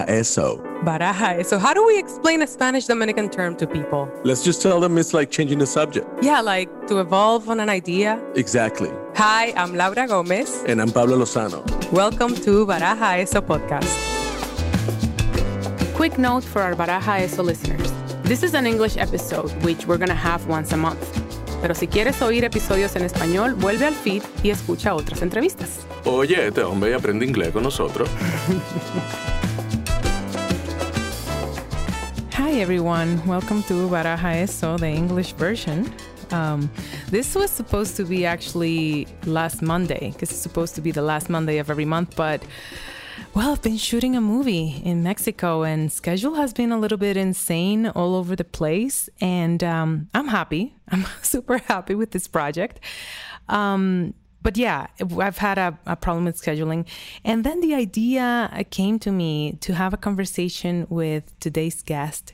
Baraja eso. Baraja. So, how do we explain a Spanish Dominican term to people? Let's just tell them it's like changing the subject. Yeah, like to evolve on an idea. Exactly. Hi, I'm Laura Gomez. And I'm Pablo Lozano. Welcome to Baraja Eso podcast. Quick note for our Baraja Eso listeners. This is an English episode, which we're going to have once a month. Pero si quieres oír episodios en español, vuelve al feed y escucha otras entrevistas. Oye, este hombre aprende inglés con nosotros. Hi, everyone. Welcome to Baraja Eso, the English version. Um, this was supposed to be actually last Monday, because it's supposed to be the last Monday of every month, but well, I've been shooting a movie in Mexico, and schedule has been a little bit insane all over the place. And um, I'm happy. I'm super happy with this project. Um, but yeah, I've had a, a, problem with scheduling. And then the idea came to me to have a conversation with today's guest,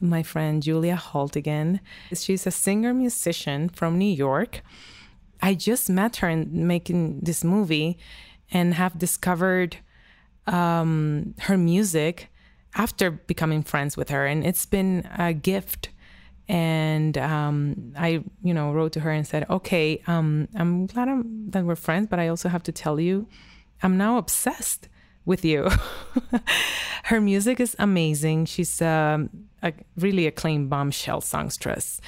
my friend Julia Haltigan. She's a singer musician from New York. I just met her in making this movie and have discovered um, her music after becoming friends with her. And it's been a gift and um, I, you know, wrote to her and said, "Okay, um, I'm glad I'm, that we're friends, but I also have to tell you, I'm now obsessed with you." her music is amazing. She's um, a really acclaimed bombshell songstress.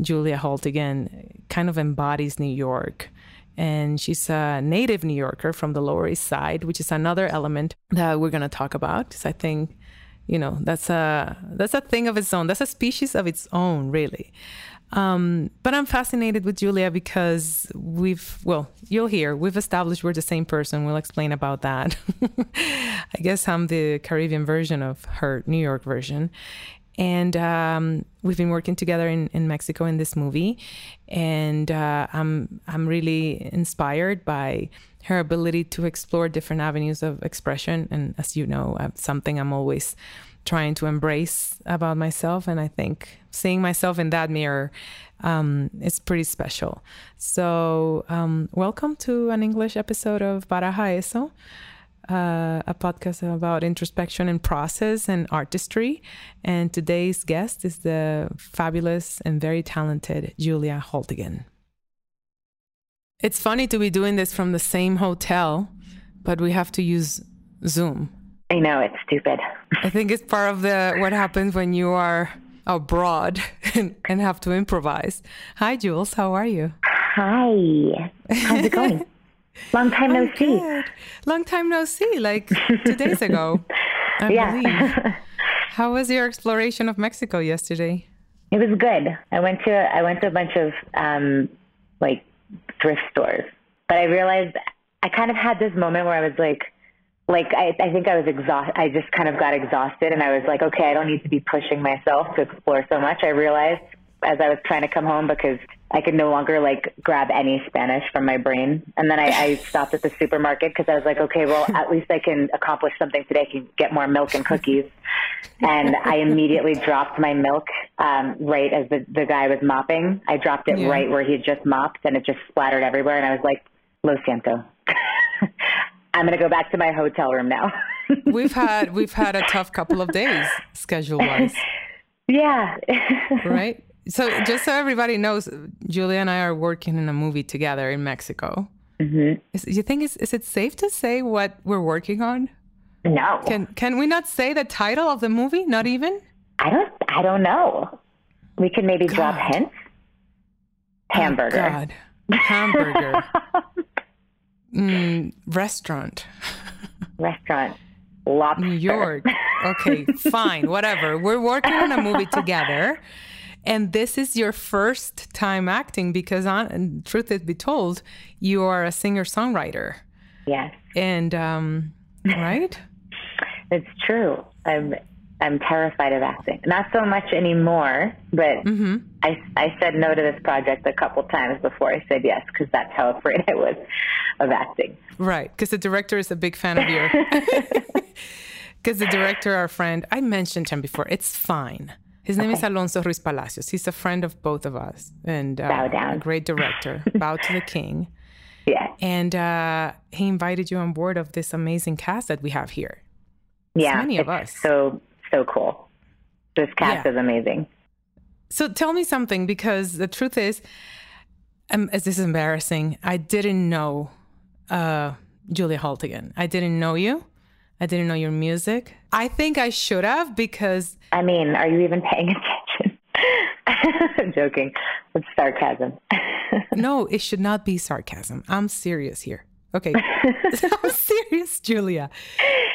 Julia Haltigan kind of embodies New York. And she's a native New Yorker from the Lower East Side, which is another element that we're going to talk about. Because I think you know that's a that's a thing of its own. That's a species of its own really. Um, but i'm fascinated with julia because we've well you'll hear we've established we're the same person. We'll explain about that. I guess i'm the caribbean version of her new york version. And um, we've been working together in, in Mexico in this movie, and uh, I'm I'm really inspired by her ability to explore different avenues of expression. And as you know, uh, something I'm always trying to embrace about myself. And I think seeing myself in that mirror um, is pretty special. So, um, welcome to an English episode of Baraja Eso. Uh, a podcast about introspection and process and artistry. And today's guest is the fabulous and very talented Julia Haltigan. It's funny to be doing this from the same hotel, but we have to use Zoom. I know it's stupid. I think it's part of the what happens when you are abroad and, and have to improvise. Hi, Jules. How are you? Hi. How's it going? Long time no see. Good. Long time no see. Like two days ago, I yeah. believe. How was your exploration of Mexico yesterday? It was good. I went to I went to a bunch of um, like thrift stores. But I realized I kind of had this moment where I was like, like I, I think I was exhausted. I just kind of got exhausted, and I was like, okay, I don't need to be pushing myself to explore so much. I realized as I was trying to come home because I could no longer like grab any Spanish from my brain. And then I, I stopped at the supermarket because I was like, okay, well, at least I can accomplish something today. I can get more milk and cookies. And I immediately dropped my milk um, right as the, the guy was mopping. I dropped it yeah. right where he had just mopped and it just splattered everywhere. And I was like, lo siento. I'm going to go back to my hotel room now. we've had we've had a tough couple of days schedule wise. Yeah. right? So just so everybody knows, Julia and I are working in a movie together in Mexico. Mm-hmm. Is, you think is, is it safe to say what we're working on? No. Can can we not say the title of the movie? Not even. I don't. I don't know. We could maybe God. drop hints. Hamburger. Oh, God. Hamburger. mm, restaurant. Restaurant. Lobster. New York. Okay, fine, whatever. We're working on a movie together. And this is your first time acting because, on truth is be told, you are a singer songwriter. Yes. And um, right. it's true. I'm I'm terrified of acting. Not so much anymore, but mm-hmm. I I said no to this project a couple times before I said yes because that's how afraid I was of acting. Right, because the director is a big fan of you. Because the director, our friend, I mentioned him before. It's fine. His name okay. is Alonso Ruiz Palacios. He's a friend of both of us and uh, a great director. Bow to the king. Yeah. And uh, he invited you on board of this amazing cast that we have here. Yeah, many of us. So so cool. This cast Yeah. is amazing. So tell me something because the truth is, um, this is embarrassing. I didn't know uh, Julia Haltigan. I didn't know you. I didn't know your music. I think I should have because I mean, are you even paying attention? I'm joking. It's sarcasm. no, it should not be sarcasm. I'm serious here. Okay, I'm serious, Julia.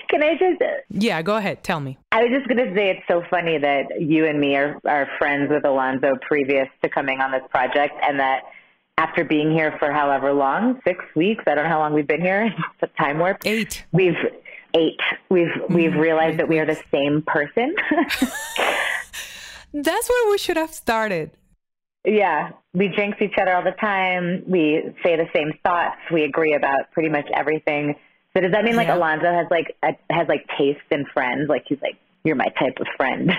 Can I just? Yeah, go ahead. Tell me. I was just gonna say it's so funny that you and me are are friends with Alonso previous to coming on this project, and that after being here for however long, six weeks, I don't know how long we've been here. It's a time warp. Eight. We've eight. We've we've mm, realized that we are the same person. That's where we should have started. yeah, we jinx each other all the time. We say the same thoughts. We agree about pretty much everything. So does that mean like Yeah. Alonso has like a, has like taste in friends? Like he's like you're my type of friend.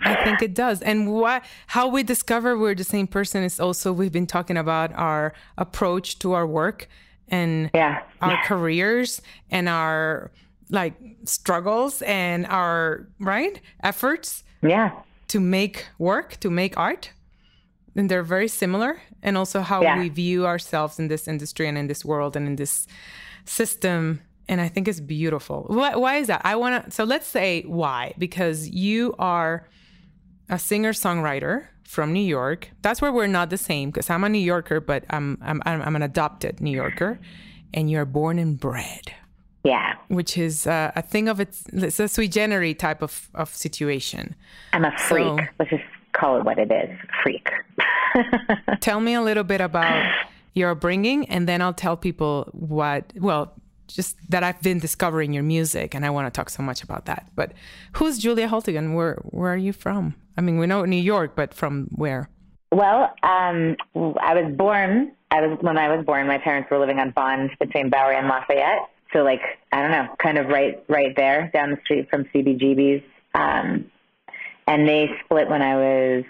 I think it does. And why, how we discover we're the same person is also we've been talking about our approach to our work and yeah. our careers and our like struggles and our right efforts Yeah. to make work, to make art. And they're very similar. And also how Yeah. we view ourselves in this industry and in this world and in this system. And I think it's beautiful. Why, why is that? I want to, so let's say why, because you are a singer songwriter from New York. That's where we're not the same because I'm a New Yorker, but I'm, I'm, I'm, I'm an adopted New Yorker and you're born and bred Yeah. which is uh, a thing of its it's a sui generis type of, of situation. I'm a freak. So- Let's just call it what it is. Freak. Tell me a little bit about your upbringing, and then I'll tell people what. Well, just that I've been discovering your music, and I want to talk so much about that. But who's Julia Haltigan? Where Where are you from? I mean, we know New York, but from where? Well, um, I was born. I was when I was born. My parents were living on Bond between Bowery and Lafayette. So, like, I don't know, kind of right, right there, down the street from CBGB's. Um, and they split when I was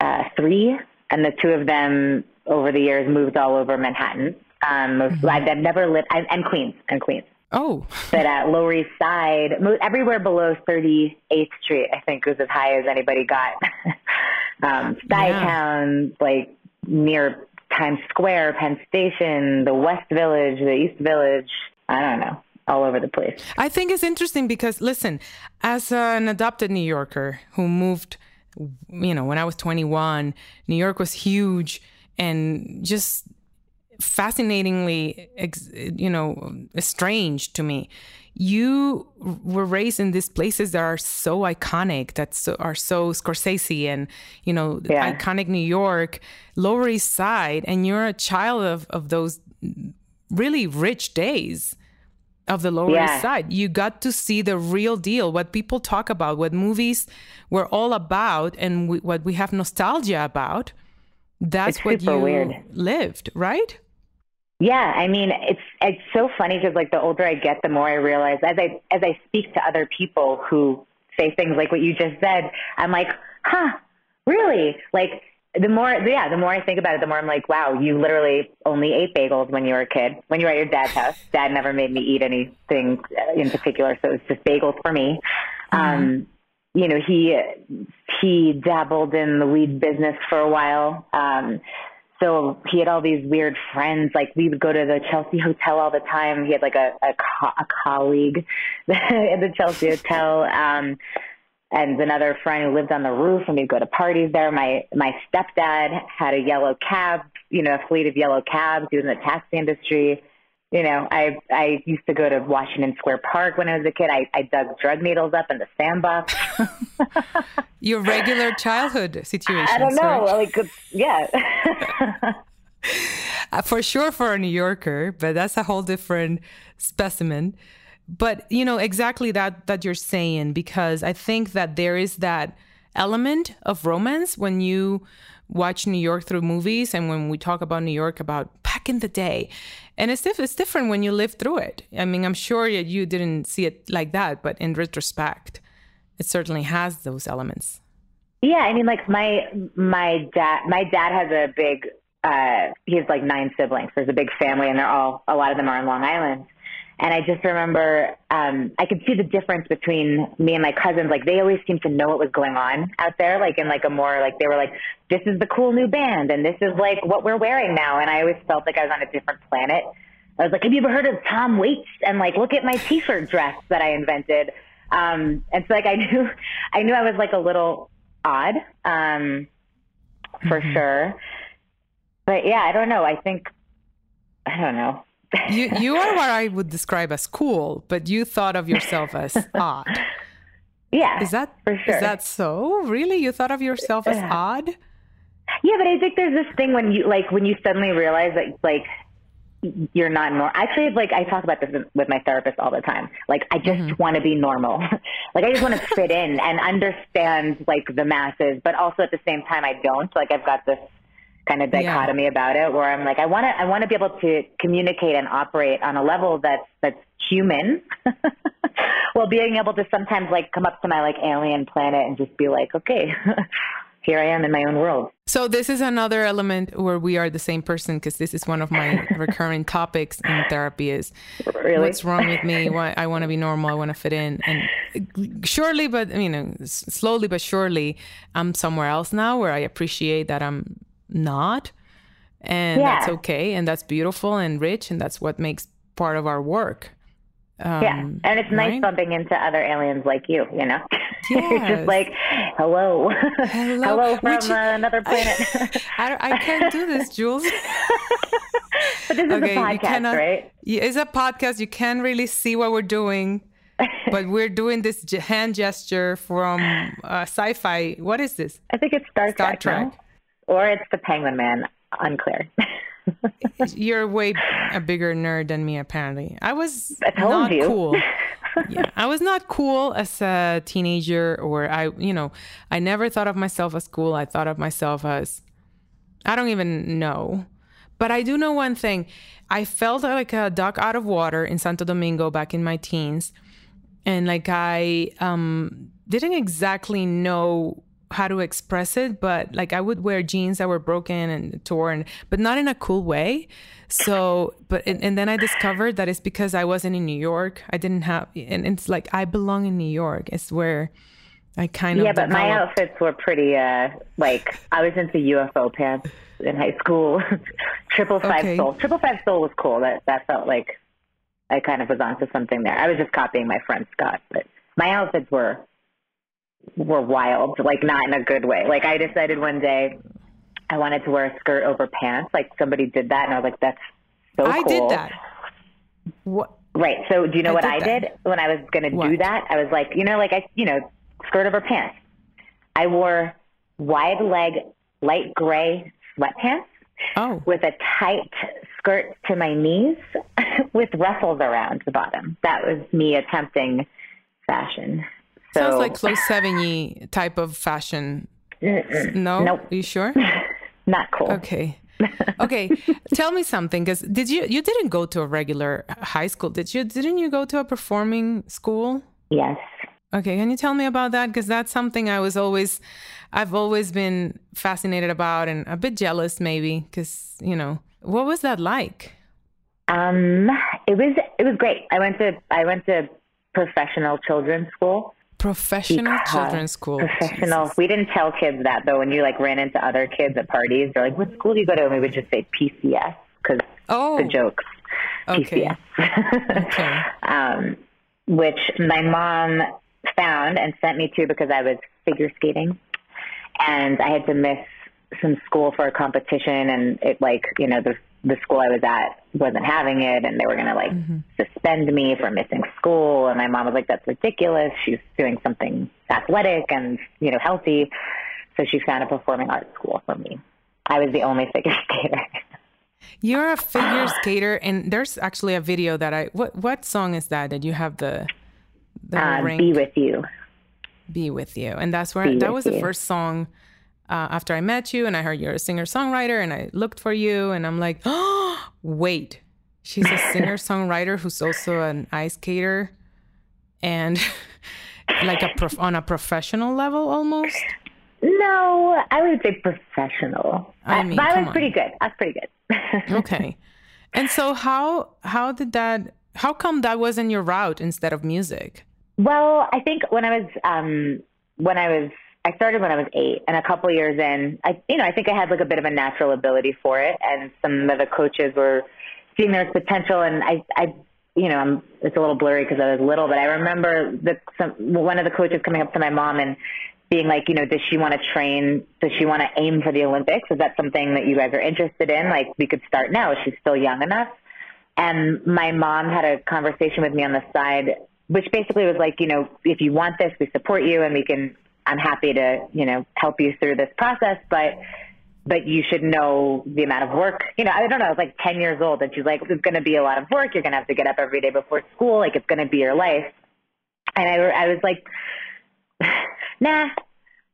uh, three, and the two of them over the years moved all over Manhattan. Um, most, I've, never lived, I, and Queens, and Queens. Oh, But at Lower East Side, everywhere below 38th Street, I think was as high as anybody got. um, Skytown, like near Times Square, Penn Station, the West Village, the East Village. I don't know, all over the place. I think it's interesting because listen, as an adopted New Yorker who moved, you know, when I was 21, New York was huge and just fascinatingly, you know, strange to me. You were raised in these places that are so iconic, that so, are so Scorsese and, you know, Yeah. iconic New York, Lower East Side, and you're a child of, of those really rich days of the Lower Yeah. East Side. You got to see the real deal, what people talk about, what movies were all about, and we, what we have nostalgia about. That's what you weird. lived, right? Yeah, I mean, it's it's so funny because like the older I get, the more I realize as I as I speak to other people who say things like what you just said, I'm like, huh, really? Like the more, yeah, the more I think about it, the more I'm like, wow, you literally only ate bagels when you were a kid, when you were at your dad's house. Dad never made me eat anything uh, in particular, so it's just bagels for me. Um, you know, he he dabbled in the weed business for a while. Um, so he had all these weird friends. Like we would go to the Chelsea Hotel all the time. He had like a a, co- a colleague at the Chelsea Hotel, um, and another friend who lived on the roof, and we'd go to parties there. My my stepdad had a yellow cab, you know, a fleet of yellow cabs. He was in the taxi industry. You know, I I used to go to Washington Square Park when I was a kid. I, I dug drug needles up in the sandbox. Your regular childhood situation. I don't know, like yeah. Uh, for sure for a New Yorker, but that's a whole different specimen. But you know exactly that that you're saying because I think that there is that element of romance when you watch New York through movies and when we talk about New York about in the day. And it's, it's different when you live through it. I mean, I'm sure you didn't see it like that, but in retrospect, it certainly has those elements. Yeah, I mean, like my my dad. My dad has a big. Uh, he has like nine siblings. There's a big family, and they're all. A lot of them are on Long Island. And I just remember um, I could see the difference between me and my cousins. Like they always seemed to know what was going on out there, like in like a more like they were like, this is the cool new band, and this is like what we're wearing now. And I always felt like I was on a different planet. I was like, have you ever heard of Tom Waits? And like, look at my T-shirt dress that I invented. Um, and so like I knew, I knew I was like a little odd, um, for mm-hmm. sure. But yeah, I don't know. I think I don't know you you are what I would describe as cool, but you thought of yourself as odd. Yeah, is that for sure? Is that so? Really, you thought of yourself as odd? Yeah, but I think there's this thing when you like when you suddenly realize that like you're not normal. Actually, like I talk about this with my therapist all the time. Like I just mm-hmm. want to be normal. like I just want to fit in and understand like the masses, but also at the same time I don't. Like I've got this kind of dichotomy yeah. about it where I'm like, I want to, I want to be able to communicate and operate on a level that's, that's human while being able to sometimes like come up to my like alien planet and just be like, okay, here I am in my own world. So this is another element where we are the same person because this is one of my recurring topics in therapy is really? what's wrong with me? Why I want to be normal, I want to fit in, and surely, but you know, slowly but surely, I'm somewhere else now where I appreciate that I'm not and yeah. that's okay and that's beautiful and rich and that's what makes part of our work. Um, yeah and it's nice right? bumping into other aliens like you you know? Yes. it's just like hello. Hello, hello from Which, uh, another planet. I, I, can't do this jules. But this okay, is a podcast cannot, right? it's a podcast. You can't really see what we're doing but we're doing this hand gesture from uh, sci-fi. What is this? I think it's star, star trek, trek or it's the Penguin Man. Unclear. You're way a bigger nerd than me, apparently. I was I not you. cool. yeah, I was not cool as a teenager, or I, you know, I never thought of myself as cool. I thought of myself as, I don't even know. But I do know one thing. I felt like a duck out of water in Santo Domingo back in my teens. And like I um, didn't exactly know how to express it, but like I would wear jeans that were broken and torn, but not in a cool way. So, but and, and then I discovered that it's because I wasn't in New York. I didn't have, and it's like I belong in New York. It's where I kind of yeah. But my outfits were pretty uh like I was into UFO pants in high school. Triple five okay. soul. Triple five soul was cool. That that felt like I kind of was onto something there. I was just copying my friend Scott, but my outfits were were wild, like not in a good way. Like I decided one day I wanted to wear a skirt over pants. Like somebody did that, and I was like, "That's so I cool." I did that. What? Right. So do you know I what did I did when I was going to do that? I was like, you know, like I, you know, skirt over pants. I wore wide leg, light gray sweatpants. Oh. With a tight skirt to my knees with ruffles around the bottom. That was me attempting fashion. So, Sounds like close seventy type of fashion. No, nope. Are you sure? Not cool. Okay. okay, tell me something. Because did you you didn't go to a regular high school? Did you? Didn't you go to a performing school? Yes. Okay, can you tell me about that? Because that's something I was always, I've always been fascinated about and a bit jealous, maybe. Because you know, what was that like? Um, it was it was great. I went to I went to professional children's school. Professional because children's school. Professional. Jesus. We didn't tell kids that though. When you like ran into other kids at parties, they're like, "What school do you go to?" And we would just say PCS because oh. the jokes. Okay. PCS. okay. Um, which my mom found and sent me to because I was figure skating, and I had to miss some school for a competition, and it like you know the the school I was at wasn't having it and they were going to like mm-hmm. Suspend me for missing school. And my mom was like, that's ridiculous. She's doing something athletic and, you know, healthy. So she found a performing arts school for me. I was the only figure skater. You're a figure skater, and there's actually a video that I. What what song is that? That you have the the uh, Be with you. Be with you, and that's where that was you. the first song uh, after I met you and I heard you're a singer songwriter and I looked for you and I'm like, oh, wait, she's a singer songwriter who's also an ice skater and like a prof- on a professional level almost. No, I would say professional. I mean, but I was on. pretty good. I was pretty good. okay. And so how how did that How come that wasn't your route instead of music? Well, I think when I was um, when I was I started when I was eight, and a couple years in, I you know I think I had like a bit of a natural ability for it, and some of the coaches were seeing there's potential, and I I you know I'm it's a little blurry because I was little, but I remember the some one of the coaches coming up to my mom and being like, you know, does she want to train? Does she want to aim for the Olympics? Is that something that you guys are interested in? Like, we could start now. She's still young enough. And my mom had a conversation with me on the side, which basically was like, you know, if you want this, we support you and we can, I'm happy to, you know, help you through this process, but, but you should know the amount of work. You know, I don't know, I was like 10 years old and she's like, it's going to be a lot of work. You're going to have to get up every day before school. Like, it's going to be your life. And I, I was like, nah,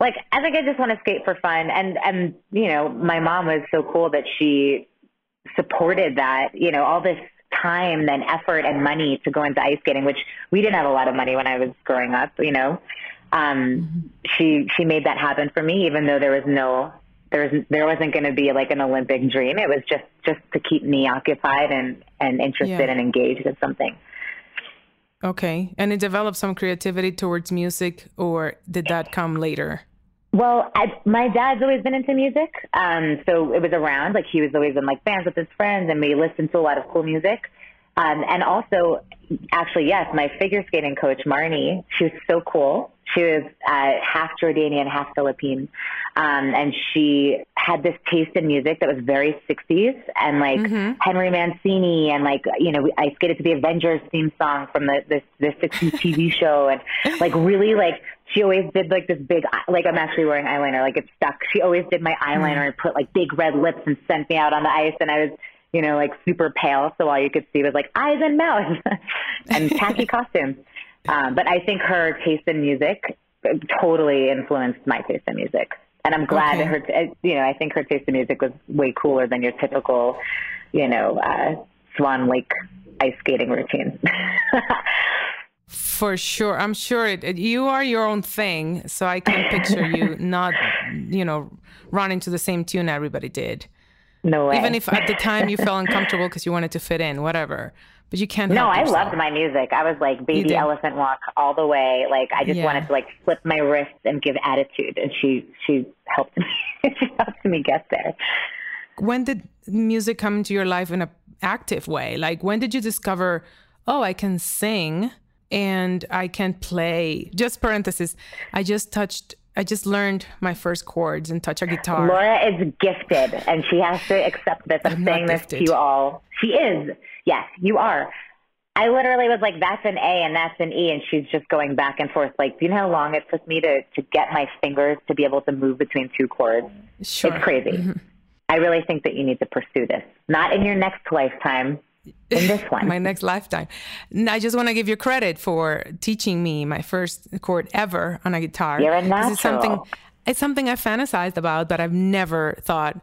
like I think I just want to skate for fun. And and you know, my mom was so cool that she supported that. You know, all this time and effort and money to go into ice skating, which we didn't have a lot of money when I was growing up. You know, um, mm-hmm. she she made that happen for me, even though there was no there wasn't there wasn't going to be like an Olympic dream. It was just just to keep me occupied and and interested yeah. and engaged in something. Okay. And it developed some creativity towards music, or did that come later? Well, I, my dad's always been into music, um, so it was around. Like he was always in like bands with his friends, and we listened to a lot of cool music. Um, and also, actually, yes, my figure skating coach Marnie, she was so cool. She was uh, half Jordanian, half Philippine, um, and she had this taste in music that was very 60s and like mm-hmm. Henry Mancini and like you know I skated to the Avengers theme song from the the, the 60s TV show and like really like she always did like this big like I'm actually wearing eyeliner like it's stuck. She always did my eyeliner mm-hmm. and put like big red lips and sent me out on the ice and I was you know like super pale so all you could see was like eyes and mouth and tacky costumes. Um, but I think her taste in music totally influenced my taste in music. And I'm glad okay. that her, you know, I think her taste in music was way cooler than your typical, you know, uh, Swan Lake ice skating routine. For sure. I'm sure it, it, you are your own thing. So I can picture you not, you know, running to the same tune everybody did. No way. Even if at the time you felt uncomfortable because you wanted to fit in, whatever but you can't. No, I loved my music. I was like baby elephant walk all the way. Like I just yeah. wanted to like flip my wrists and give attitude, and she she helped me. she helped me get there. When did music come into your life in an active way? Like when did you discover? Oh, I can sing and I can play. Just parenthesis. I just touched I just learned my first chords and touch a guitar. Laura is gifted, and she has to accept this. I'm, I'm saying this to you all. She is. Yes, you are. I literally was like, that's an A and that's an E. And she's just going back and forth. Like, do you know how long it took me to, to get my fingers to be able to move between two chords? Sure. It's crazy. Mm-hmm. I really think that you need to pursue this. Not in your next lifetime, in this one. my next lifetime. I just want to give you credit for teaching me my first chord ever on a guitar. You're a natural. It's something, it's something I fantasized about, but I've never thought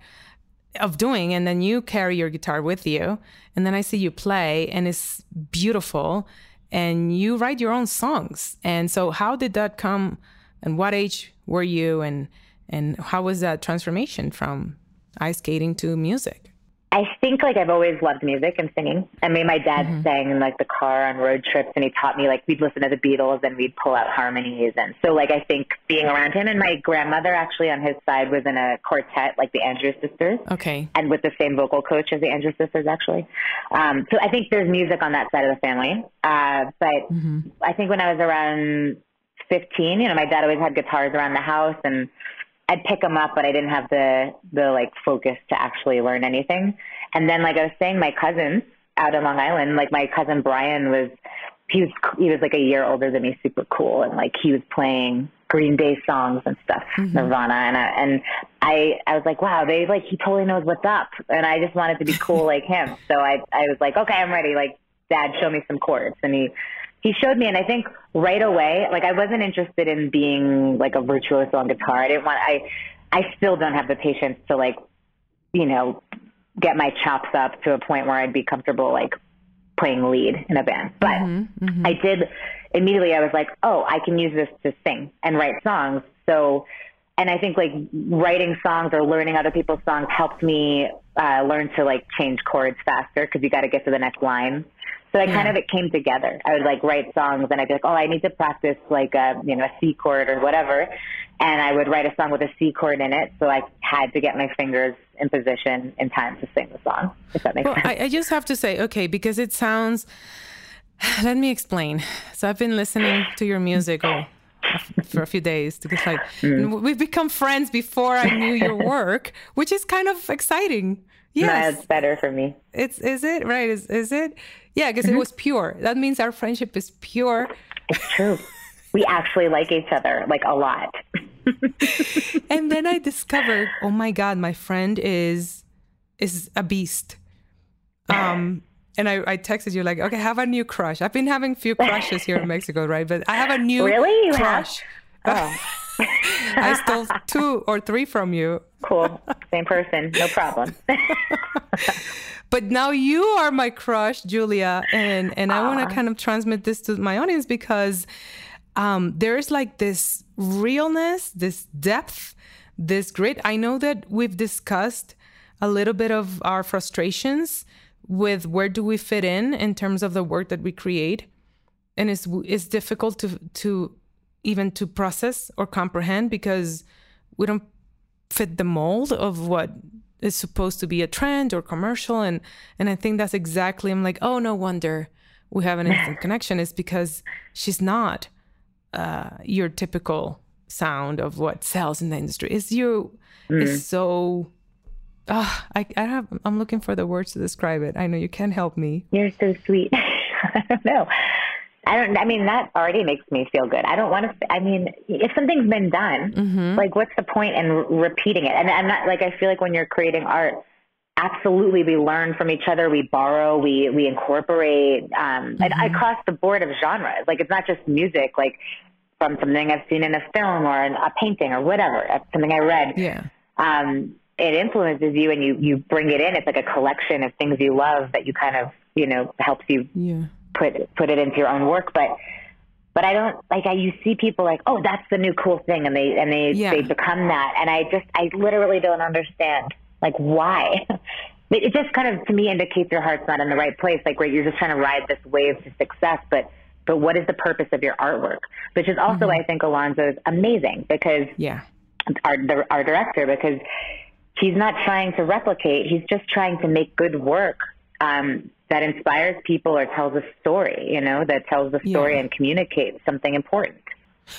of doing and then you carry your guitar with you and then i see you play and it's beautiful and you write your own songs and so how did that come and what age were you and and how was that transformation from ice skating to music I think like I've always loved music and singing. I mean, my dad mm-hmm. sang in like the car on road trips, and he taught me like we'd listen to the Beatles and we'd pull out harmonies, and so like I think being around him and my grandmother actually on his side was in a quartet like the Andrews Sisters. Okay. And with the same vocal coach as the Andrews Sisters actually. Um, so I think there's music on that side of the family. Uh, but mm-hmm. I think when I was around 15, you know, my dad always had guitars around the house and I'd pick them up, but I didn't have the the like focus to actually learn anything. And then, like I was saying, my cousins out in Long Island, like my cousin Brian was, he was he was like a year older than me, super cool, and like he was playing Green Day songs and stuff, mm-hmm. Nirvana, and I, and I I was like, wow, they like he totally knows what's up, and I just wanted to be cool like him. So I I was like, okay, I'm ready. Like, Dad, show me some chords, and he he showed me, and I think right away, like I wasn't interested in being like a virtuoso on guitar. I didn't want. I I still don't have the patience to like, you know, get my chops up to a point where I'd be comfortable like playing lead in a band. But mm-hmm, mm-hmm. I did immediately. I was like, oh, I can use this to sing and write songs. So, and I think like writing songs or learning other people's songs helped me uh, learn to like change chords faster because you got to get to the next line. So I kind Yeah. of it came together. I would like write songs and I'd be like, oh, I need to practice like a you know a C chord or whatever, and I would write a song with a C chord in it. So I had to get my fingers in position in time to sing the song. If that makes Well, sense. I, I just have to say, okay, because it sounds. Let me explain. So I've been listening to your music oh, for a few days because, like, Mm. we've become friends before I knew your work, which is kind of exciting. Yes, That's better for me. it's is it right? Is is it? Yeah, because Mm-hmm. it was pure. That means our friendship is pure. It's true. we actually like each other like a lot. and then I discovered, oh my god, my friend is is a beast. Um, and I, I texted you like, okay, have a new crush. I've been having few crushes here in Mexico, right? But I have a new Really? You have? crush. Oh, I stole two or three from you, cool. Same person. No problem. but now you are my crush, Julia, and and I want to kind of transmit this to my audience because um, there's like this realness, this depth, this grit. I know that we've discussed a little bit of our frustrations with where do we fit in in terms of the work that we create, and it's it's difficult to to even to process or comprehend because we don't fit the mold of what is supposed to be a trend or commercial. And and I think that's exactly I'm like oh no wonder we have an instant connection is because she's not uh, your typical sound of what sells in the industry. Is you. Is so ah I, I have I'm looking for the words to describe it. I know you can't help me. You're so sweet. I don't know. I don't. I mean, that already makes me feel good. I don't want to. I mean, if something's been done, like, what's the point in repeating it? And I'm not like I feel like when you're creating art, absolutely we learn from each other. We borrow. We we incorporate. Um, and I cross the board of genres. Like it's not just music. Like from something I've seen in a film or in a painting or whatever. uh, Something I read yeah um, it influences you and you, you bring it in. It's like a collection of things you love that you kind of, you know, helps you yeah put, put it into your own work. But, but I don't like, I, you see people like, oh, that's the new cool thing. And they, and they, Yeah. they become that. And I just, I literally don't understand like why. It it just kind of, to me, indicates your heart's not in the right place. Like, where you're just trying to ride this wave to success, but, but what is the purpose of your artwork? Which is also, mm-hmm. I think, Alonso's amazing because yeah our the, our director because he's not trying to replicate. He's just trying to make good work um, that inspires people or tells a story. You know, that tells a story Yeah. and communicates something important.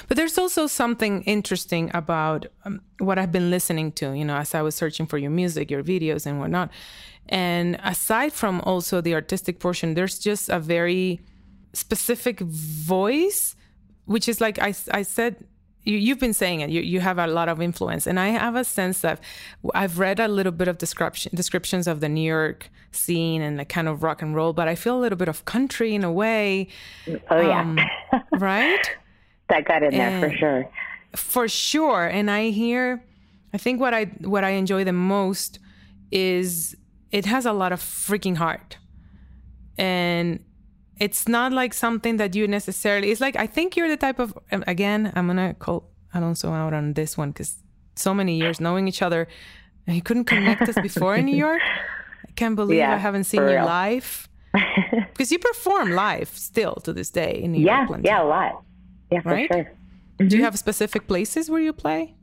But there's also something interesting about um, what I've been listening to, you know, as I was searching for your music, your videos, and whatnot. And aside from also the artistic portion, there's just a very specific voice, which is like I, I said, you, you've been saying it, you, you have a lot of influence. And I have a sense that I've read a little bit of description, descriptions of the New York scene and the kind of rock and roll, but I feel a little bit of country in a way, Oh yeah, um, right? that got in there for sure. for sure and i hear i think what i what i enjoy the most is it has a lot of freaking heart and it's not like something that you necessarily it's like i think you're the type of um, again i'm gonna call alonso out on this one because so many years knowing each other and he couldn't connect us before in new york i can't believe Yeah, i haven't seen you live because you perform live still to this day in new Yeah, york plenty. yeah, a lot. Yeah, for Right? sure. do you have specific places where you play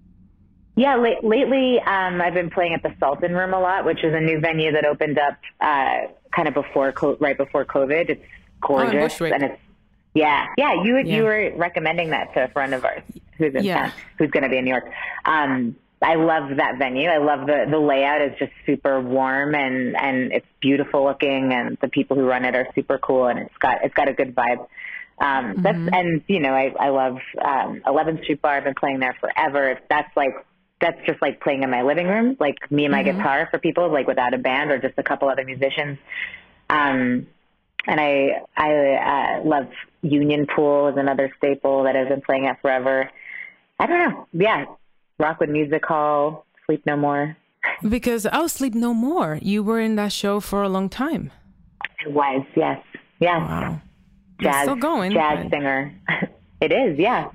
Yeah, la- lately um, I've been playing at the Sultan Room a lot, which is a new venue that opened up uh, kind of before, co- right before COVID. It's gorgeous, Bushwick. and it's yeah, yeah. You Yeah. you were recommending that to a friend of ours who's in Yeah. town, who's going to be in New York. Um, I love that venue. I love the the layout is just super warm and and it's beautiful looking, and the people who run it are super cool, and it's got it's got a good vibe. Um, that's and you know I I love um, 11th Street Bar. I've been playing there forever. That's like that's just like playing in my living room, like me and my guitar for people, like without a band or just a couple other musicians. Um, and I I uh, love Union Pool is another staple that I've been playing at forever. I don't know, yeah, Rockwood Music Hall, Sleep No More. Because I'll sleep no more. You were in that show for a long time. It was yes, yes, Wow. It's still going. jazz but- singer. it is, yeah.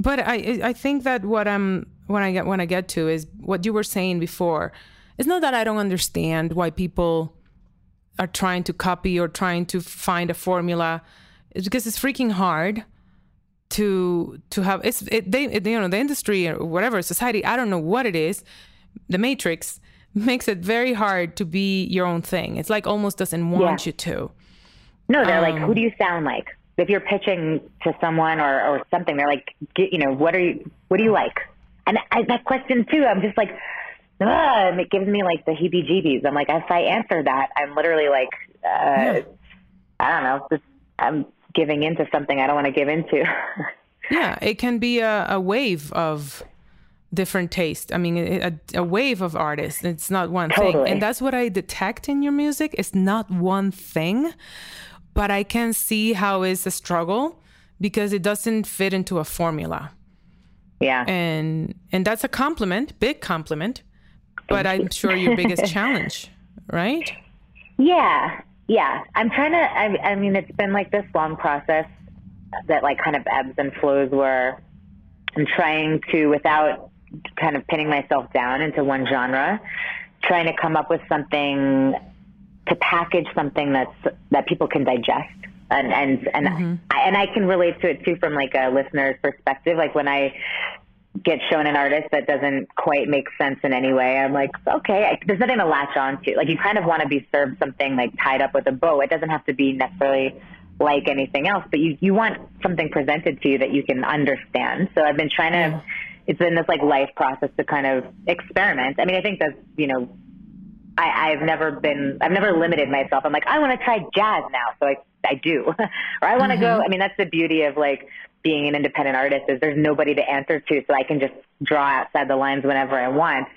But I I think that what I'm when I get when I get to is what you were saying before. It's not that I don't understand why people are trying to copy or trying to find a formula it's because it's freaking hard to to have it's it, they it, you know the industry or whatever society I don't know what it is the matrix makes it very hard to be your own thing it's like almost doesn't want Yeah. you to No, they're like, Um, who do you sound like? If you're pitching to someone or, or something, they're like, get, you know, what are you, what do you like? And I, that question too, I'm just like, Ugh, it gives me like the heebie-jeebies. I'm like, if I answer that, I'm literally like, uh, I don't know, just I'm giving into something I don't want to give into. Yeah, it can be a, a wave of different taste. I mean, a, a wave of artists. It's not one thing. And that's what I detect in your music. It's not one thing, but I can see how it's a struggle because it doesn't fit into a formula. yeah. And and that's a compliment, big compliment. But I'm sure your biggest challenge, right? Yeah, yeah. I'm trying to. I, I mean, it's been like this long process that like kind of ebbs and flows where I'm trying to, without kind of pinning myself down into one genre, trying to come up with something to package something that's that people can digest. And and and mm-hmm. I, and I can relate to it too from like a listener's perspective. Like when I get shown an artist that doesn't quite make sense in any way, I'm like, okay, I, there's nothing to latch on to. Like you kind of want to be served something like tied up with a bow. It doesn't have to be necessarily like anything else, but you, you want something presented to you that you can understand. So I've been trying to, it's been this like life process to kind of experiment. I mean, I think that's, you know, I, I've never been, I've never limited myself. I'm like, I want to try jazz now. So I, I do. or I want to go, mm-hmm. I mean, that's the beauty of like being an independent artist is there's nobody to answer to. So I can just draw outside the lines whenever I want.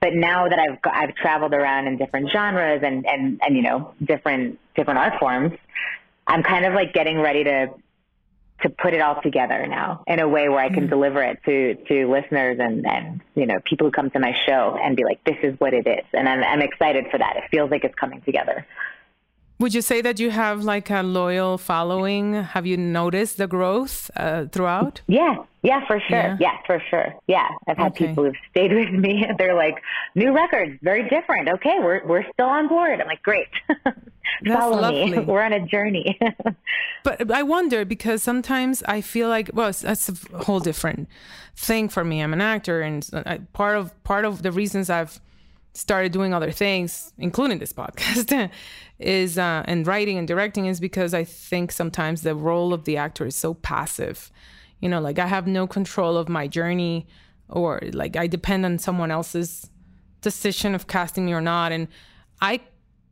But now that I've, I've traveled around in different genres and, and, and, you know, different, different art forms, I'm kind of like getting ready to, to put it all together now in a way where I can hmm. deliver it to, to listeners and, and, you know, people who come to my show and be like, this is what it is. And I'm, I'm excited for that. It feels like it's coming together. Would you say that you have like a loyal following? Have you noticed the growth uh, throughout? Yeah, yeah, for sure. Yeah. Yeah, for sure. Yeah, I've had Okay. people who've stayed with me. They're like, new records, very different. Okay, we're we're still on board. I'm like, great. Follow lovely. me. We're on a journey. But I wonder because sometimes I feel like well, that's a whole different thing for me. I'm an actor, and I, part of part of the reasons I've started doing other things, including this podcast, is uh, and writing and directing is because I think sometimes the role of the actor is so passive. You know, like I have no control of my journey, or like I depend on someone else's decision of casting me or not, and I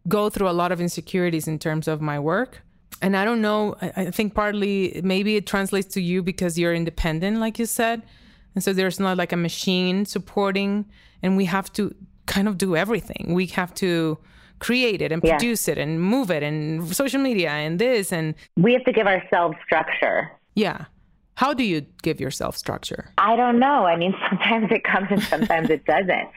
go through a lot of insecurities in terms of my work. And I don't know, I, I think partly maybe it translates to you because you're independent, like you said. And so there's not like a machine supporting, and we have to kind of do everything. We have to create it and Yeah. produce it and move it and social media and this and we have to give ourselves structure. yeah. How do you give yourself structure? I don't know. I mean, sometimes it comes and sometimes it doesn't.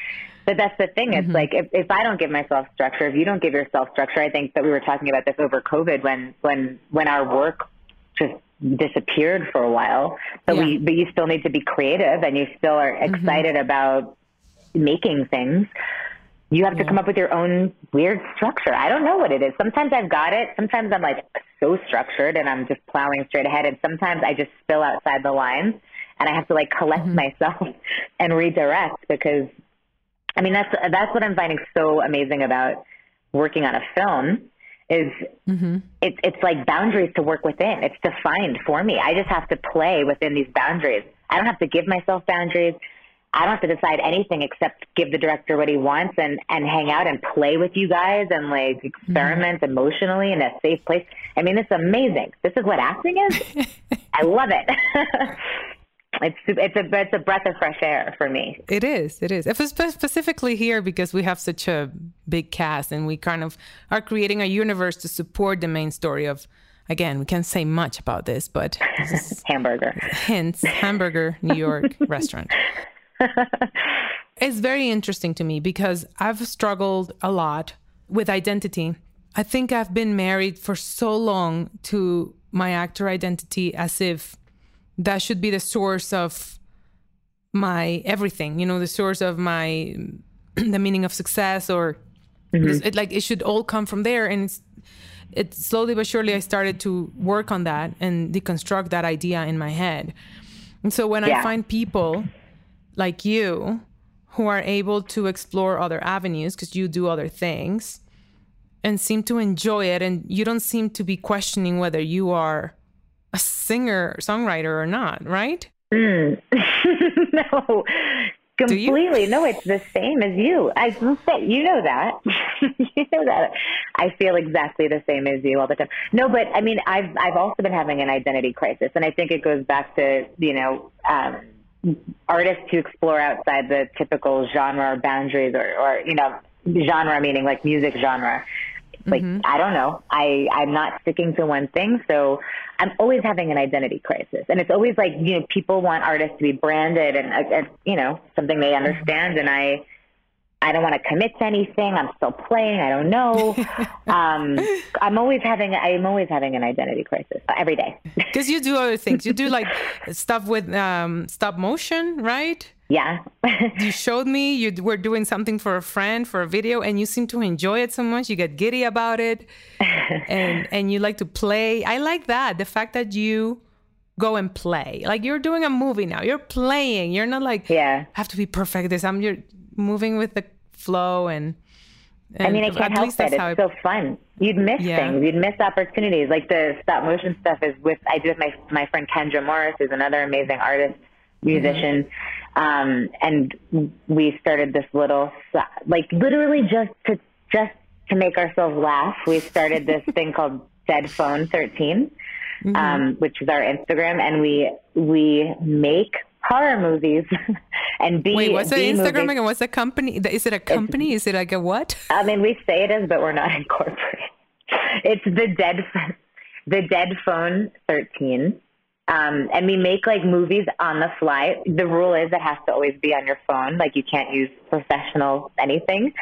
But that's the thing. It's mm-hmm. like if, if I don't give myself structure, if you don't give yourself structure, I think that we were talking about this over COVID when when when our work just disappeared for a while. But we but you still need to be creative and you still are mm-hmm. excited about making things. You have to come up with your own weird structure. I don't know what it is. Sometimes I've got it. Sometimes I'm like so structured and I'm just plowing straight ahead. And sometimes I just spill outside the lines and I have to like collect mm-hmm. myself and redirect because I mean that's that's what I'm finding so amazing about working on a film is mm-hmm. it's it's like boundaries to work within. It's defined for me. I just have to play within these boundaries. I don't have to give myself boundaries. I don't have to decide anything except give the director what he wants and and hang out and play with you guys and like experiment mm-hmm. emotionally in a safe place. I mean, it's amazing. This is what acting is. I love it. it's it's a it's a breath of fresh air for me. It is. It is. Specifically here because we have such a big cast and we kind of are creating a universe to support the main story of. Again, we can't say much about this, but this is Hamburger. hints hamburger New York restaurant. It's very interesting to me because I've struggled a lot with identity. I think I've been married for so long to my actor identity as if that should be the source of my everything, you know, the source of my the meaning of success or mm-hmm. Because It like it should all come from there, and it's it slowly but surely I started to work on that and deconstruct that idea in my head. And so when I find people like you who are able to explore other avenues because you do other things and seem to enjoy it and you don't seem to be questioning whether you are a singer songwriter or not right Mm. no, completely. No, it's the same as you. I you know that. you know that. I feel exactly the same as you all the time. No, but I mean, I've I've also been having an identity crisis, and I think it goes back to you know. Um, artists who explore outside the typical genre boundaries or, or you know genre meaning like music genre. Like mm-hmm. i don't know. I i'm not sticking to one thing so i'm always having an identity crisis. And it's always like you know people want artists to be branded and, and you know something they mm-hmm. understand. And i I don't want to commit to anything. I'm still playing. I don't know. um, I'm always having I'm always having an identity crisis every day. because you do other things you do like stuff with um, stop motion right yeah. you showed me you were doing something for a friend for a video and you seem to enjoy it so much you get giddy about it and and you like to play i like that the fact that you go and play like you're doing a movie now you're playing you're not like Yeah. have to be perfect this i'm you're moving with the flow and, I mean, I can't help that. It's I- so fun. You'd miss Yeah. things. You'd miss opportunities. Like the stop motion stuff is with I do with my my friend Kendra Morris, who's another amazing artist, musician, um, and we started this little like literally just to just to make ourselves laugh. We started this thing called Dead Phone 13, um, which is our Instagram, and we we make horror movies and B wait what's the instagram movies. again what's the company is it a company is it like a what I mean, we say it is, but we're not incorporated. It's the dead, the dead phone thirteen, um, and we make like movies on the fly. The rule is it has to always be on your phone. Like you can't use professional anything.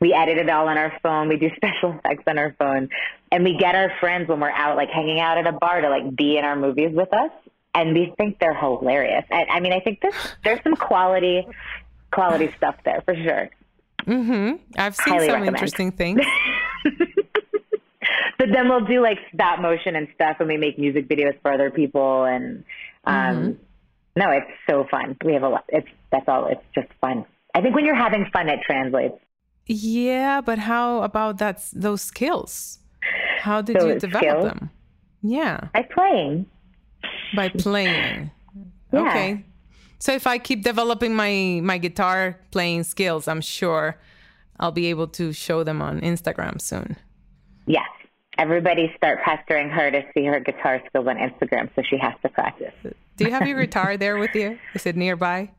We edit it all on our phone. We do special effects on our phone, and we get our friends when we're out, like hanging out at a bar, to like be in our movies with us, and we think they're hilarious. I, I mean, I think there's there's some quality quality stuff there for sure. mm-hmm i've seen Highly some recommend. interesting things but then we'll do like stop motion and stuff and we make music videos for other people and um Mm-hmm. no it's so fun we have a lot it's that's all it's just fun i think when you're having fun it translates Yeah, but how about that? Those skills? How did you develop skills? them? Yeah, by playing by playing. Yeah. Okay. So if I keep developing my my guitar playing skills, I'm sure I'll be able to show them on Instagram soon. yes everybody start pestering her to see her guitar skills on instagram so she has to practice Do you have your guitar there with you? Is it nearby?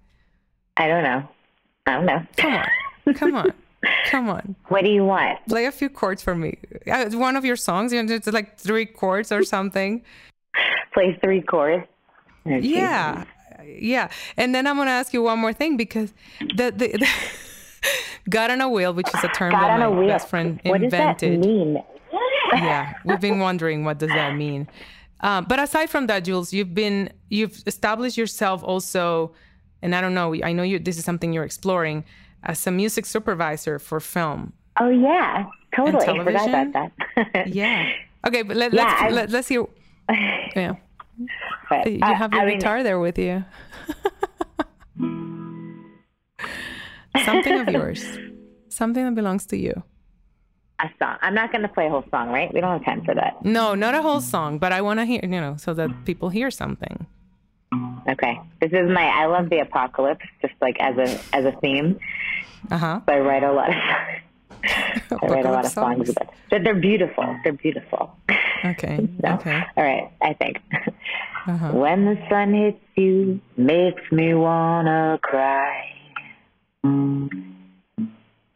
i don't know i don't know Come on, come on, come on. what do you want Play a few chords for me. Uh, One of your songs, you know, it's like three chords or something. play three chords. Yeah, yeah. And then I'm gonna ask you one more thing because the the, the God on a wheel, which is a term God that my wheel. best friend what does that invented. mean yeah, we've been wondering what does that mean. Um, but aside from that, Jules, you've been you've established yourself also, and I don't know. I know you. This is something you're exploring as a music supervisor for film. oh yeah totally I forgot about that Yeah. Okay, but let, Yeah, let's I've- let, let's hear. Yeah, But, you uh, have I your mean, guitar there with you. Something of yours. Something that belongs to you. a song. I'm not going to play a whole song, right? We don't have time for that. No, not a whole song, but I want to hear, you know, so that people hear something. Okay. This is my. I love the apocalypse, just like as a as a theme. Uh huh. So I write a lot of. I write a lot of songs about. But they're beautiful. They're beautiful. Okay. So, Okay. All right. I think. Uh-huh. When the sun hits you, makes me wanna cry.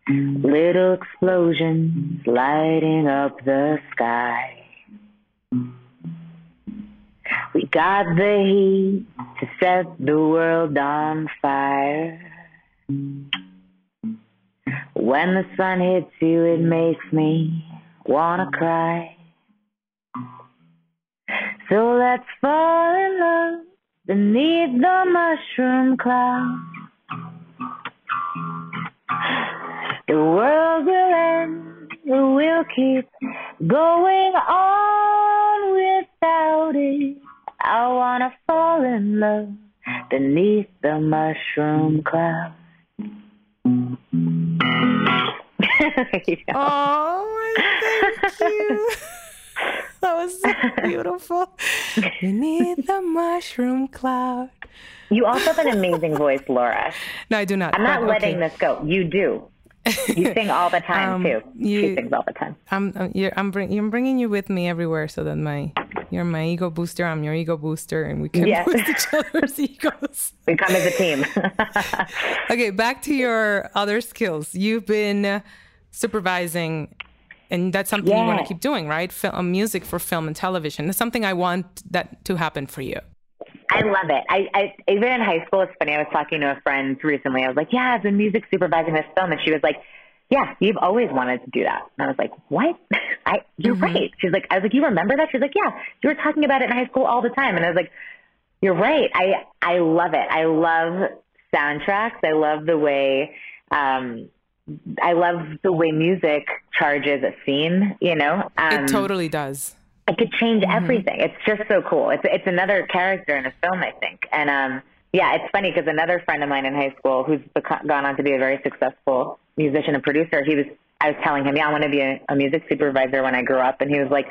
Little explosions lighting up the sky. We got the heat to set the world on fire. When the sun hits you, it makes me wanna cry. So let's fall in love beneath the mushroom cloud. The world will end, we'll keep going on without it. I wanna fall in love beneath the mushroom cloud. Oh, thank you. That was so beautiful. Beneath the mushroom cloud. You also have an amazing voice, Laura. No, I do not. I'm not but letting okay. this go. You do. You sing all the time Um, too. you- she sings all the time. I'm I'm, I'm, bring, I'm bringing you with me everywhere so that my you're my ego booster. I'm your ego booster, and we can Yeah. boost each other's egos. We come as a team. Okay, back to your other skills. You've been uh, supervising, and that's something you want to keep doing, right? Film, music for film and television. That's something I want that to happen for you. I love it. I, I even in high school, it's funny. I was talking to a friend recently. I was like, "Yeah, I've been music supervising this film," and she was like, "Yeah, you've always wanted to do that." And I was like, "What? I you're right." She's like, "I was like, you remember that?" She's like, "Yeah, you were talking about it in high school all the time." And I was like, "You're right. I I love it. I love soundtracks. I love the way." Um, I love the way music charges a scene, you know? Um, It totally does. it could change everything. It's just so cool. It's it's another character in a film, I think. And um, yeah, it's funny because another friend of mine in high school, who's beco- gone on to be a very successful musician and producer, he was. I was telling him, yeah, I want to be a, a music supervisor when I grow up, and he was like,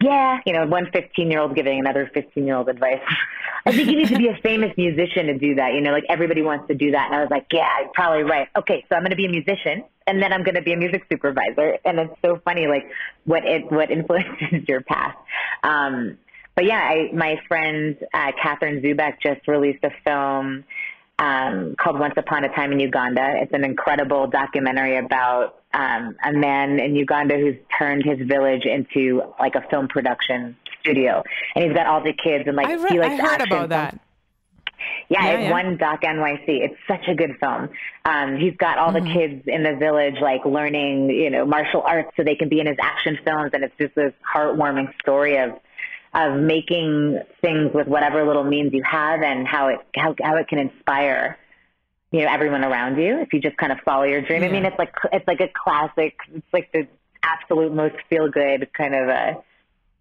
yeah, you know, one 15 year old giving another 15 year old advice. I think you need to be a famous musician to do that. You know, like everybody wants to do that. And I was like, yeah, you're probably right. Okay, so I'm going to be a musician and then I'm going to be a music supervisor. And it's so funny, like what it, what influences your path. Um, but yeah, I, my friend, uh, Catherine Zubek just released a film, um, called Once Upon a Time in Uganda. It's an incredible documentary about, um, a man in Uganda who's turned his village into like a film production studio. And he's got all the kids and like, I, he re- I likes heard action about films. that. Yeah, Yeah, it's yeah. won Doc NYC. It's such a good film. Um, he's got all Mm-hmm. the kids in the village like learning, you know, martial arts so they can be in his action films, and it's just this heartwarming story of of making things with whatever little means you have, and how it how how it can inspire, you know, everyone around you if you just kind of follow your dream. I mean, it's like it's like a classic. It's like the absolute most feel good kind of a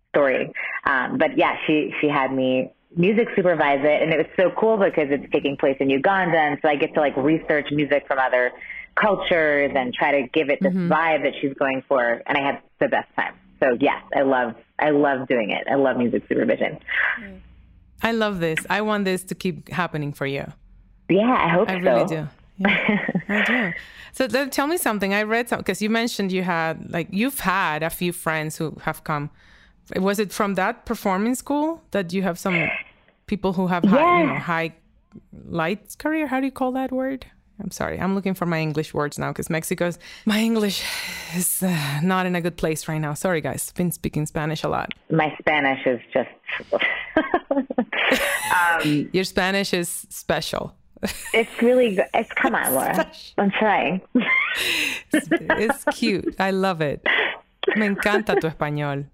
story. Um, but yeah, she she had me music supervise it, and it was so cool because it's taking place in Uganda, and so I get to like research music from other cultures and try to give it this vibe that she's going for, and I had the best time. So yes, I love I love doing it. I love music supervision. I love this. I want this to keep happening for you. Yeah, I hope I so. really do. Yeah, I do. So tell me something. I read some because you mentioned you had like you've had a few friends who have come. Was it from that performing school that you have some people who have high, you know, high lights career? How do you call that word? I'm sorry. I'm looking for my English words now because Mexico's my English is uh, not in a good place right now. Sorry, guys. Been speaking Spanish a lot. My Spanish is just. um, Your Spanish is special. it's really good. It's come on, Laura. I'm trying. It's cute. I love it. Me encanta tu español.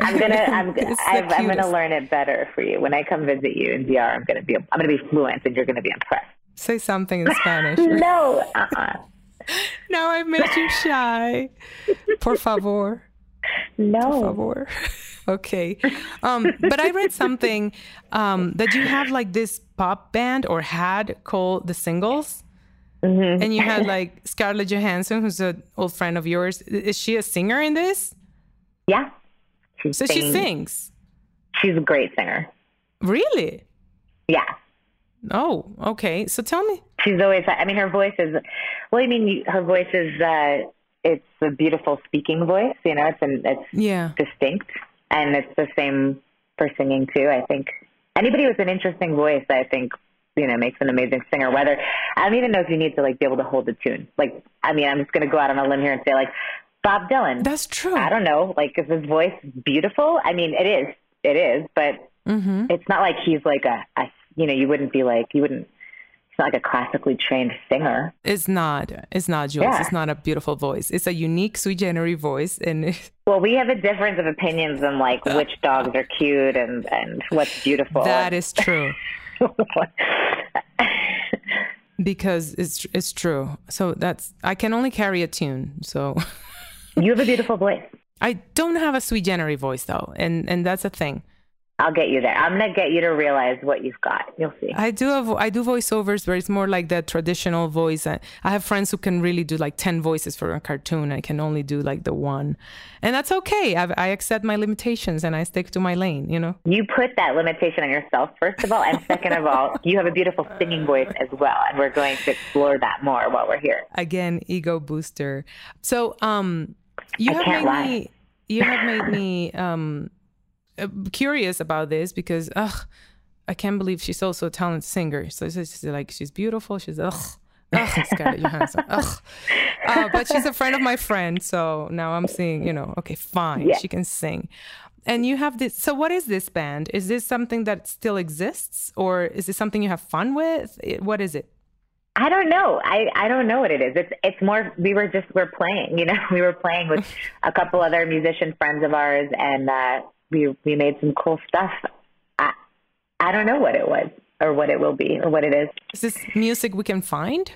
I'm gonna I'm I've, I'm gonna learn it better for you when I come visit you in DR. I'm gonna be I'm gonna be fluent and you're gonna be impressed. Say something in Spanish. No, uh-uh. now I've made you shy. Por favor. no. favor. okay. Um, but I read something um, that you have like this pop band or had called The Singles. Mm-hmm. And you had like Scarlett Johansson, who's an old friend of yours. Is she a singer in this? Yeah. She's So she sings. She's a great singer. Really? Yeah. Oh, okay. So tell me. She's always. I mean, her voice is. Well, I mean, her voice is. Uh, it's a beautiful speaking voice. You know, it's an, it's Yeah. distinct, and it's the same for singing too. I think anybody with an interesting voice, I think, you know, makes an amazing singer. Whether I don't even know if you need to like be able to hold the tune. Like, I mean, I'm just going to go out on a limb here and say like Bob Dylan. That's true. I don't know. Like, is his voice beautiful? I mean, it is. It is, but Mm-hmm. it's not like he's like a, a. You know, you wouldn't be like you wouldn't. He's not like a classically trained singer. It's not. It's not, Jules. Yeah. It's not a beautiful voice. It's a unique sui generis voice. And Well, we have a difference of opinions on like uh, which dogs are cute and and what's beautiful. that is true. because it's it's true. So that's I can only carry a tune. So you have a beautiful voice. I don't have a sui generis voice though, and and that's a thing. I'll get you there. I'm gonna get you to realize what you've got. You'll see. I do have I do voiceovers where it's more like the traditional voice. I have friends who can really do like ten voices for a cartoon. I can only do like the one, and that's okay. I, I accept my limitations and I stick to my lane. You know. You put that limitation on yourself first of all, and second of all, you have a beautiful singing voice as well, and we're going to explore that more while we're here. Again, ego booster. So, um, you I have made lie. me. You have made me um curious about this because ugh, I can't believe she's also a talented singer. So it's like she's beautiful. She's ugh. Ugh, Scarlett Johansson. Ugh. Uh, but she's a friend of my friend, so now I'm seeing, you know, okay, fine, yeah. she can sing. And you have this. So, what is this band? Is this something that still exists, or is this something you have fun with? What is it? I don't know. I, I don't know what it is. It's it's more we were just we're playing, you know. We were playing with a couple other musician friends of ours and uh we we made some cool stuff. I I don't know what it was or what it will be or what it is. Is this music we can find?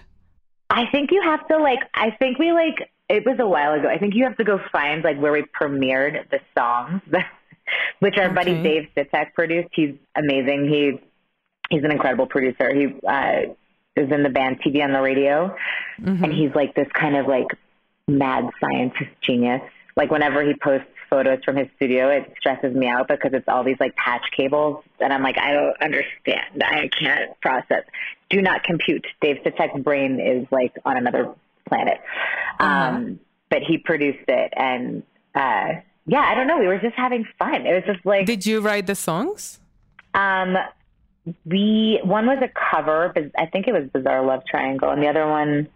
I think you have to like. I think we like. It was a while ago. I think you have to go find like where we premiered the songs, which our okay. buddy Dave Sitek produced. He's amazing. He he's an incredible producer. He uh, is in the band TV on the radio, mm-hmm. and he's like this kind of like mad scientist genius. Like whenever he posts photos from his studio, it stresses me out because it's all these like patch cables, and I'm like, I don't understand. I can't process. Do not compute. Dave Sitek's brain is like on another planet. Uh-huh. Um, but he produced it, and uh, yeah, I don't know. We were just having fun. It was just like. Did you write the songs? Um, we one was a cover, but I think it was Bizarre Love Triangle, and the other one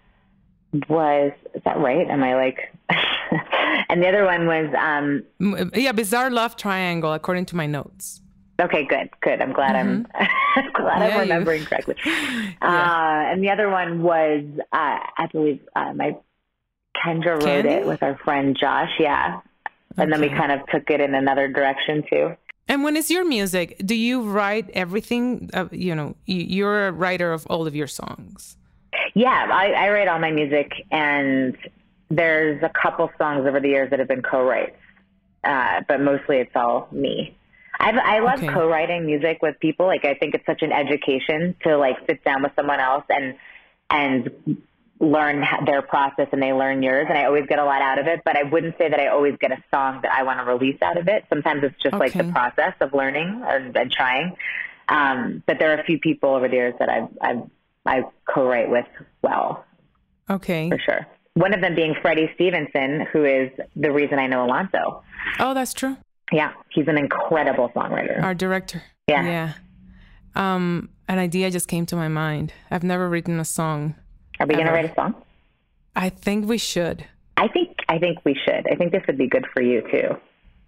was is that right? Am I like? and the other one was um yeah, bizarre love triangle according to my notes. Okay, good, good. I'm glad mm-hmm. I'm glad yeah, I'm remembering you. correctly. yeah. uh, and the other one was uh, I believe uh, my Kendra wrote it with our friend Josh. Yeah, and okay. then we kind of took it in another direction too. And when it's your music, do you write everything? Uh, you know, you're a writer of all of your songs. Yeah, I, I write all my music, and there's a couple songs over the years that have been co-writes, uh, but mostly it's all me. I've, I love okay. co-writing music with people. Like I think it's such an education to like sit down with someone else and and learn their process and they learn yours. And I always get a lot out of it. But I wouldn't say that I always get a song that I want to release out of it. Sometimes it's just okay. like the process of learning and, and trying. Um, but there are a few people over the years that I've, I've I co-write with well. Okay. For sure. One of them being Freddie Stevenson, who is the reason I know Alonso. Oh, that's true. Yeah, he's an incredible songwriter. Our director. Yeah. Yeah. Um, an idea just came to my mind. I've never written a song. Are we going to write a song? I think we should. I think I think we should. I think this would be good for you too.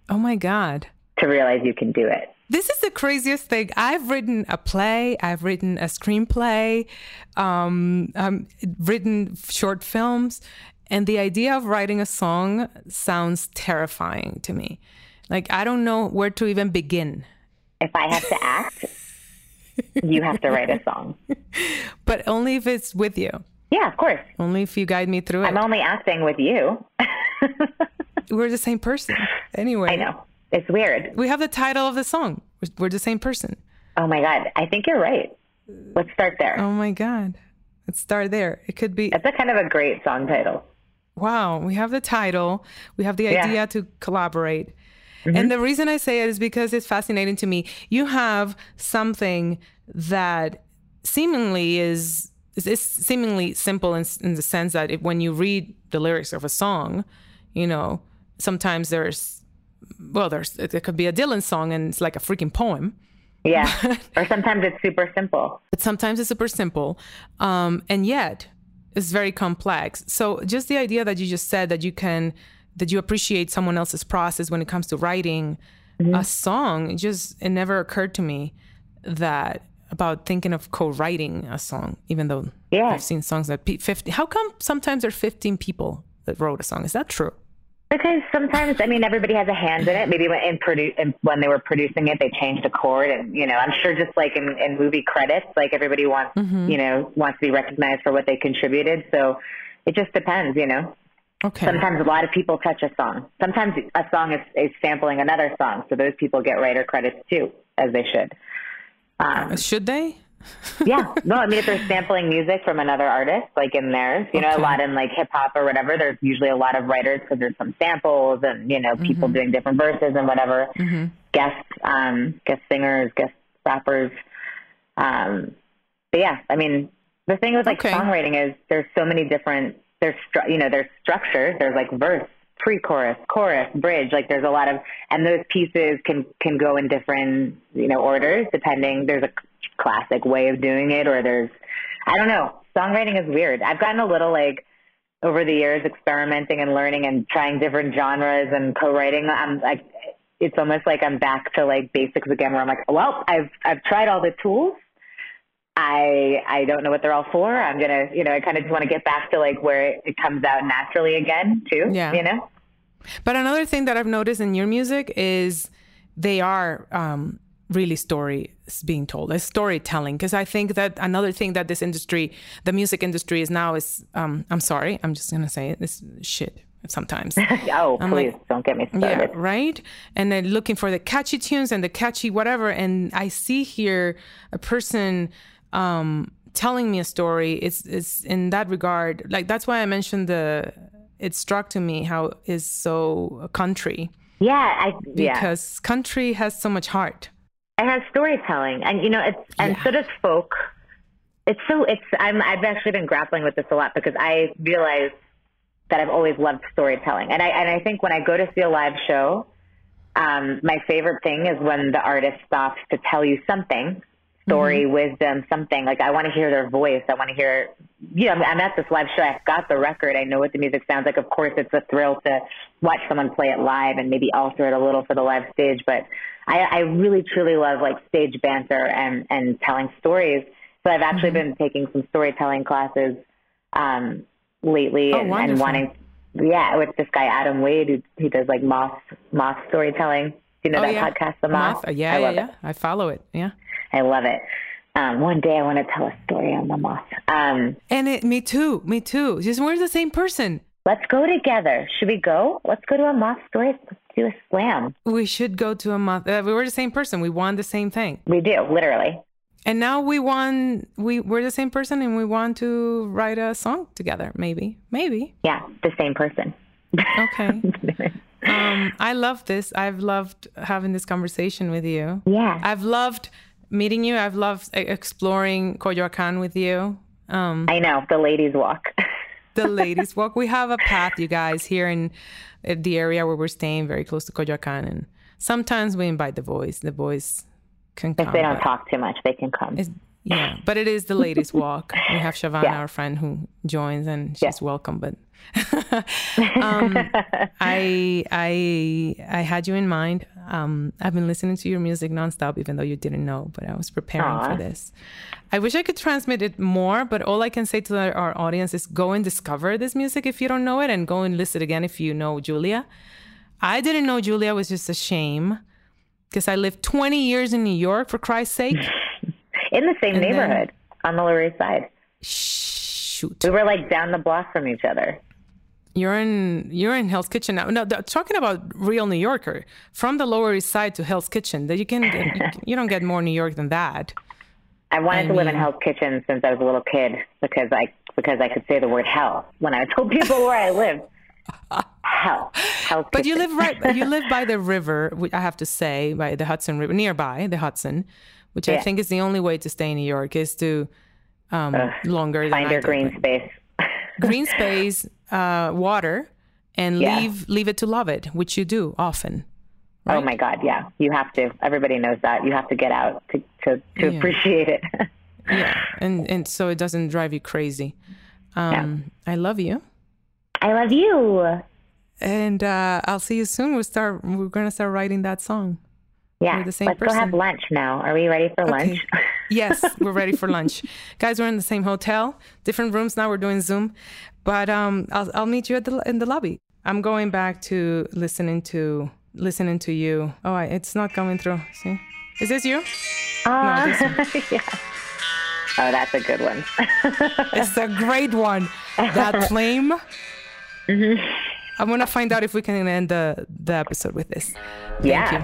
Oh my god. To realize you can do it. This is the craziest thing. I've written a play, I've written a screenplay, um, I've written short films, and the idea of writing a song sounds terrifying to me. Like, I don't know where to even begin. If I have to act, you have to write a song. But only if it's with you. Yeah, of course. Only if you guide me through it. I'm only acting with you. We're the same person. Anyway. I know. It's weird. We have the title of the song. We're the same person. Oh my God. I think you're right. Let's start there. Oh my God. Let's start there. It could be. That's a kind of a great song title. Wow. We have the title, we have the idea yeah. to collaborate. Mm-hmm. And the reason I say it is because it's fascinating to me. You have something that seemingly is is seemingly simple in, in the sense that if, when you read the lyrics of a song, you know, sometimes there's well, there's it could be a Dylan song and it's like a freaking poem. Yeah, or sometimes it's super simple. But sometimes it's super simple, um, and yet it's very complex. So just the idea that you just said that you can that you appreciate someone else's process when it comes to writing mm-hmm. a song, it just it never occurred to me that about thinking of co-writing a song, even though yeah. I've seen songs that 50. How come sometimes there are 15 people that wrote a song? Is that true? Because sometimes, I mean, everybody has a hand in it. Maybe when, in produ- in, when they were producing it, they changed a chord, and you know, I'm sure just like in, in movie credits, like everybody wants, Mm-hmm. you know, wants to be recognized for what they contributed. So it just depends, you know. Okay. Sometimes a lot of people touch a song. Sometimes a song is, is sampling another song, so those people get writer credits too, as they should. Um, Should they? yeah, no, I mean if they're sampling music from another artist, like in theirs, you know, a lot in like hip hop or whatever. There's usually a lot of writers because there's some samples and you know Mm-hmm. people doing different verses and whatever. Guest, um, guest singers, guest rappers. Um, but yeah, I mean the thing with like Okay. songwriting is there's so many different there's stru- you know there's structures. There's like verse, pre-chorus, chorus, bridge. Like there's a lot of and those pieces can can go in different you know orders depending. There's a classic way of doing it, or there's I don't know. Songwriting is weird. I've gotten a little like over the years experimenting and learning and trying different genres and co-writing. I'm like it's almost like I'm back to like basics again, where I'm like, well, I've I've tried all the tools. I I don't know what they're all for. I'm gonna, you know, I kind of just want to get back to like where it, it comes out naturally again, too. Yeah. You know. But another thing that I've noticed in your music is they are um, really stories being told, it's storytelling. Because I think that another thing that this industry, the music industry, is now is, um, I'm sorry, I'm just gonna say it, this shit sometimes. Oh, I'm please like- don't get me started Yeah, right. And then looking for the catchy tunes and the catchy whatever. And I see here a person um, telling me a story. It's it's in that regard. Like that's why I mentioned the. It struck to me how is so country Yeah, I yeah. because country has so much heart. It has storytelling. And you know it's and Yeah. so does folk. It's so it's i'm i've actually been grappling with this a lot because i realize that i've always loved storytelling. And i and i think when i go to see a live show um my favorite thing is when the artist stops to tell you something story wisdom something. Like i want to hear their voice. I want to hear you know I'm, I'm at this live show. I've got the record. I know what the music sounds like. Of course it's a thrill to watch someone play it live and maybe alter it a little for the live stage. But i i really truly love like stage banter and and telling stories so i've actually been taking some storytelling classes um lately Oh, and, and wanting yeah with this guy adam wade who he does like moth moth storytelling do you know Oh, that yeah. podcast the moth, Moth? Yeah, I yeah, love yeah. it. I follow it. Yeah. I love it. Um, one day I want to tell a story on the moth. Um, And it, me too. Me too. Just we're the same person. let's go together. Should we go? Let's go to a moth story. Do a slam. We should go to a month. Uh, we were the same person. We want the same thing. We do, literally. And now we want we we're the same person and we want to write a song together. Maybe, maybe. Yeah, the same person. Okay. um, I love this. I've loved having this conversation with you. Yeah. I've loved meeting you. I've loved e- exploring Coyoacan with you. Um, I know, the ladies walk. the ladies walk. We have a path, you guys, here in the area where we're staying, very close to Coyoacan, and sometimes we invite the boys. The boys can come. if they don't talk too much, they can come. it's- yeah, but it is the ladies' walk. We have Shavana, Yeah. our friend, who joins, and she's welcome. But um, I, I, I had you in mind. Um, I've been listening to your music nonstop, even though you didn't know. But I was preparing Aw. for this. I wish I could transmit it more, but all I can say to our- audience is go and discover this music if you don't know it, and go and listen again if you know Julia. I didn't know Julia was just a shame because I lived 20 years in New York, for Christ's sake. In the same And then- neighborhood on the Lower East Side. Shoot. We were like down the block from each other. You're in you're in Hell's Kitchen now. No, talking about real New Yorker from the Lower East Side to Hell's Kitchen. That you can you, you don't get more New York than that. I wanted I to live in Hell's Kitchen since I was a little kid because I because I could say the word hell when I told people where I lived. Hell, Hell's But you live right. You live by the river. I have to say, by the Hudson River, nearby the Hudson, which I think is the only way to stay in New York is to um, longer than find your green space. green space, uh, water, and Yeah. leave leave it to love it, which you do often. Oh my God, yeah, you have to. Everybody knows that. You have to get out to to, to Yeah. appreciate it. Yeah, and and so it doesn't drive you crazy. Um, I love you. I love you. and uh, I'll see you soon. We'll start. We're gonna start writing that song. Yeah, We're the same let's go have lunch now. Are we ready for lunch? Yes, we're ready for lunch, guys. We're in the same hotel, different rooms now. We're doing Zoom, but um, I'll I'll meet you at the in the lobby. I'm going back to listening to listening to you. Oh, I, it's not coming through. See, is this you? Uh, No, this yeah. Oh, that's a good one. It's a great one. That flame. I'm gonna find out if we can end the the episode with this. Thank Yeah.